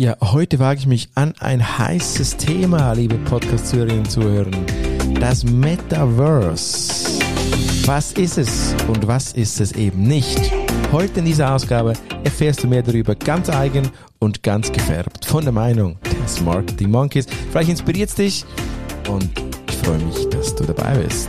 Ja, heute wage ich mich an ein heißes Thema, liebe Podcast-Zuhörerinnen und Zuhörer. Das Metaverse. Was ist es und was ist es eben nicht? Heute in dieser Ausgabe erfährst du mehr darüber, ganz eigen und ganz gefärbt von der Meinung des Marketing Monkeys. Vielleicht inspiriert es dich und ich freue mich, dass du dabei bist.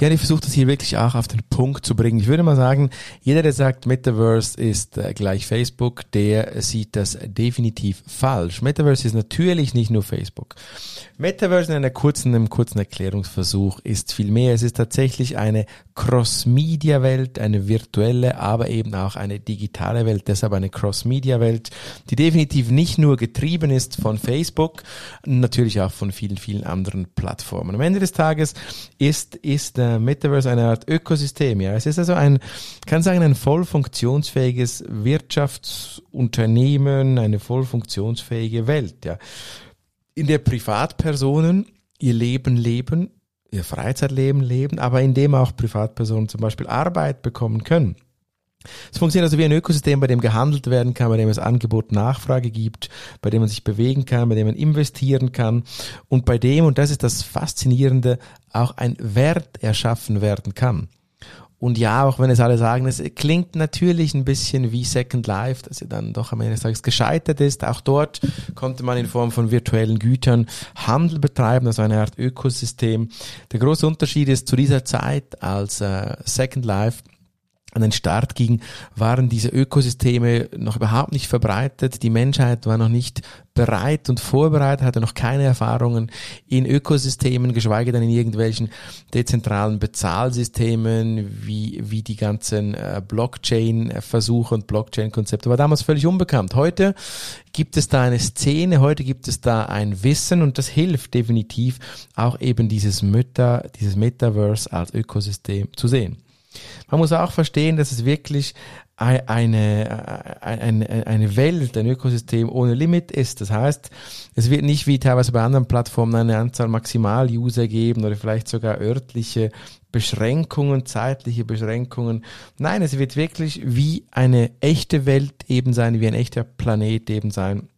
Ja, ich versuche das hier wirklich auch auf den Punkt zu bringen. Ich würde mal sagen, jeder, der sagt, Metaverse ist äh, gleich Facebook, der sieht das definitiv falsch. Metaverse ist natürlich nicht nur Facebook. Metaverse in einer kurzen, einem kurzen Erklärungsversuch ist viel mehr. Es ist tatsächlich eine Cross-Media-Welt, eine virtuelle, aber eben auch eine digitale Welt. Deshalb eine Cross-Media-Welt, die definitiv nicht nur getrieben ist von Facebook, natürlich auch von vielen, vielen anderen Plattformen. Am Ende des Tages ist, ist äh, Metaverse eine Art Ökosystem. Ja, es ist also ein, kann sagen, ein voll funktionsfähiges Wirtschaftsunternehmen, eine voll funktionsfähige Welt. Ja in der Privatpersonen ihr Leben leben, ihr Freizeitleben leben, aber in dem auch Privatpersonen zum Beispiel Arbeit bekommen können. Es funktioniert also wie ein Ökosystem, bei dem gehandelt werden kann, bei dem es Angebot Nachfrage gibt, bei dem man sich bewegen kann, bei dem man investieren kann und bei dem, und das ist das Faszinierende, auch ein Wert erschaffen werden kann. Und ja, auch wenn es alle sagen, es klingt natürlich ein bisschen wie Second Life, dass er dann doch am Ende des Tages gescheitert ist. Auch dort konnte man in Form von virtuellen Gütern Handel betreiben, also eine Art Ökosystem. Der große Unterschied ist zu dieser Zeit als äh, Second Life an den Start ging, waren diese Ökosysteme noch überhaupt nicht verbreitet. Die Menschheit war noch nicht bereit und vorbereitet, hatte noch keine Erfahrungen in Ökosystemen, geschweige denn in irgendwelchen dezentralen Bezahlsystemen, wie, wie die ganzen äh, Blockchain-Versuche und Blockchain-Konzepte. War damals völlig unbekannt. Heute gibt es da eine Szene, heute gibt es da ein Wissen und das hilft definitiv auch eben dieses Meta, dieses Metaverse als Ökosystem zu sehen. Man muss auch verstehen, dass es wirklich eine, eine, eine Welt, ein Ökosystem ohne Limit ist. Das heißt, es wird nicht wie teilweise bei anderen Plattformen eine Anzahl Maximal-User geben oder vielleicht sogar örtliche Beschränkungen, zeitliche Beschränkungen. Nein, es wird wirklich wie eine echte Welt eben sein, wie ein echter Planet eben sein.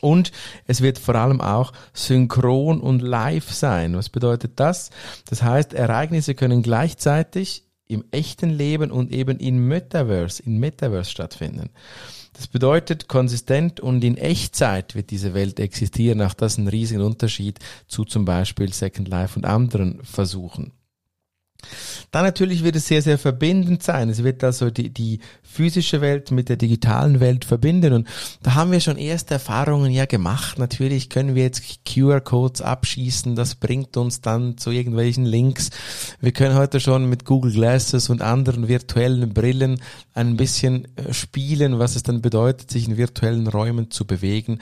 Und es wird vor allem auch synchron und live sein. Was bedeutet das? Das heißt, Ereignisse können gleichzeitig im echten Leben und eben in Metaverse, in Metaverse stattfinden. Das bedeutet, konsistent und in Echtzeit wird diese Welt existieren. Auch das ist ein riesiger Unterschied zu zum Beispiel Second Life und anderen Versuchen. Dann natürlich wird es sehr, sehr verbindend sein. Es wird also die, die physische Welt mit der digitalen Welt verbinden. Und da haben wir schon erste Erfahrungen ja gemacht. Natürlich können wir jetzt QR-Codes abschießen. Das bringt uns dann zu irgendwelchen Links. Wir können heute schon mit Google Glasses und anderen virtuellen Brillen ein bisschen äh, spielen, was es dann bedeutet, sich in virtuellen Räumen zu bewegen.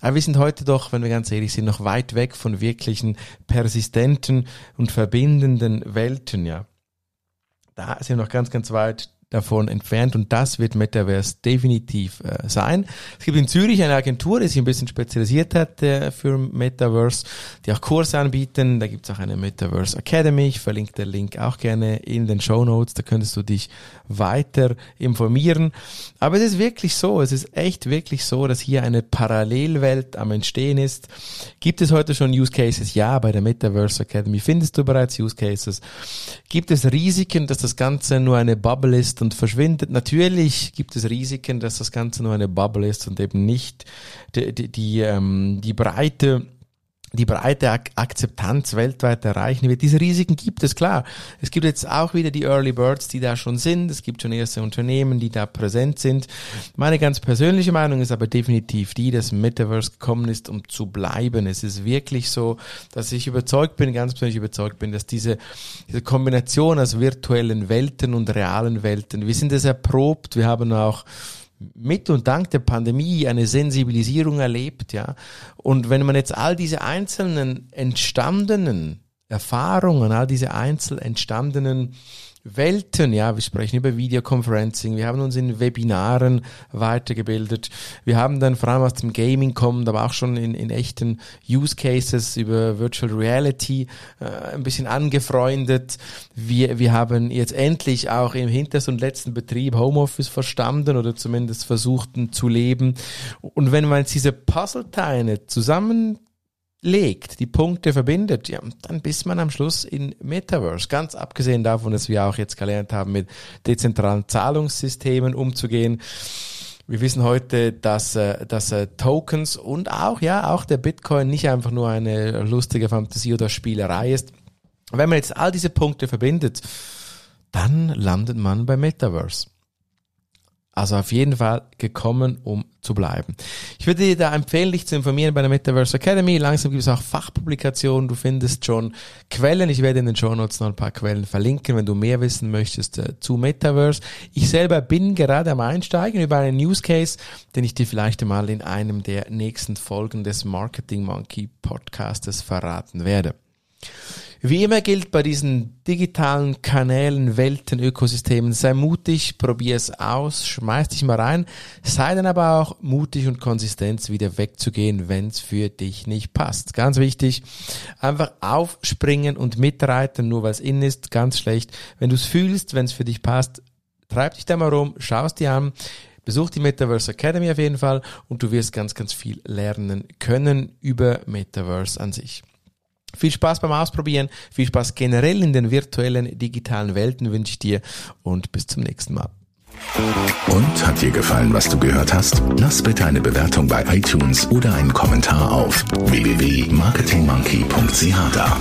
Aber wir sind heute doch, wenn wir ganz ehrlich sind, noch weit weg von wirklichen persistenten und verbindenden Welten ja. Da sind wir noch ganz, ganz weit davon entfernt und das wird Metaverse definitiv äh, sein. Es gibt in Zürich eine Agentur, die sich ein bisschen spezialisiert hat äh, für Metaverse, die auch Kurse anbieten. Da gibt es auch eine Metaverse Academy. Ich verlinke den Link auch gerne in den Show Notes. Da könntest du dich weiter informieren. Aber es ist wirklich so, es ist echt wirklich so, dass hier eine Parallelwelt am Entstehen ist. Gibt es heute schon Use Cases? Ja, bei der Metaverse Academy findest du bereits Use Cases. Gibt es Risiken, dass das Ganze nur eine Bubble ist? Ist und verschwindet. Natürlich gibt es Risiken, dass das Ganze nur eine Bubble ist und eben nicht die, die, die, ähm, die breite die breite Akzeptanz weltweit erreichen wird. Diese Risiken gibt es, klar. Es gibt jetzt auch wieder die Early Birds, die da schon sind. Es gibt schon erste Unternehmen, die da präsent sind. Meine ganz persönliche Meinung ist aber definitiv die, dass Metaverse gekommen ist, um zu bleiben. Es ist wirklich so, dass ich überzeugt bin, ganz persönlich überzeugt bin, dass diese, diese Kombination aus virtuellen Welten und realen Welten, wir sind es erprobt, wir haben auch mit und dank der Pandemie eine Sensibilisierung erlebt, ja. Und wenn man jetzt all diese einzelnen entstandenen Erfahrungen, all diese einzeln entstandenen Welten, ja, wir sprechen über Videoconferencing, wir haben uns in Webinaren weitergebildet, wir haben dann vor allem aus dem Gaming kommend, aber auch schon in, in echten Use Cases über Virtual Reality äh, ein bisschen angefreundet. Wir, wir haben jetzt endlich auch im hintersten und letzten Betrieb Homeoffice verstanden oder zumindest versuchten zu leben. Und wenn man jetzt diese Puzzleteile zusammen legt, die Punkte verbindet, ja, dann bist man am Schluss in Metaverse. Ganz abgesehen davon, dass wir auch jetzt gelernt haben, mit dezentralen Zahlungssystemen umzugehen. Wir wissen heute, dass, äh, dass äh, Tokens und auch, ja, auch der Bitcoin nicht einfach nur eine lustige Fantasie oder Spielerei ist. Wenn man jetzt all diese Punkte verbindet, dann landet man bei Metaverse. Also auf jeden Fall gekommen, um zu bleiben. Ich würde dir da empfehlen, dich zu informieren bei der Metaverse Academy. Langsam gibt es auch Fachpublikationen. Du findest schon Quellen. Ich werde in den Show Notes noch ein paar Quellen verlinken, wenn du mehr wissen möchtest äh, zu Metaverse. Ich selber bin gerade am Einsteigen über einen Use Case, den ich dir vielleicht einmal in einem der nächsten Folgen des Marketing Monkey Podcastes verraten werde. Wie immer gilt bei diesen digitalen Kanälen, Welten, Ökosystemen, sei mutig, probier es aus, schmeiß dich mal rein, sei dann aber auch mutig und konsistent wieder wegzugehen, wenn es für dich nicht passt. Ganz wichtig, einfach aufspringen und mitreiten, nur weil es in ist, ganz schlecht. Wenn du es fühlst, wenn es für dich passt, treib dich da mal rum, schaust dir an, Besuch die Metaverse Academy auf jeden Fall und du wirst ganz, ganz viel lernen können über Metaverse an sich. Viel Spaß beim Ausprobieren, viel Spaß generell in den virtuellen digitalen Welten wünsche ich dir und bis zum nächsten Mal. Und hat dir gefallen, was du gehört hast? Lass bitte eine Bewertung bei iTunes oder einen Kommentar auf www.marketingmonkey.ch da.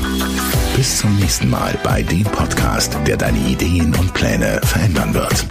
Bis zum nächsten Mal bei dem Podcast, der deine Ideen und Pläne verändern wird.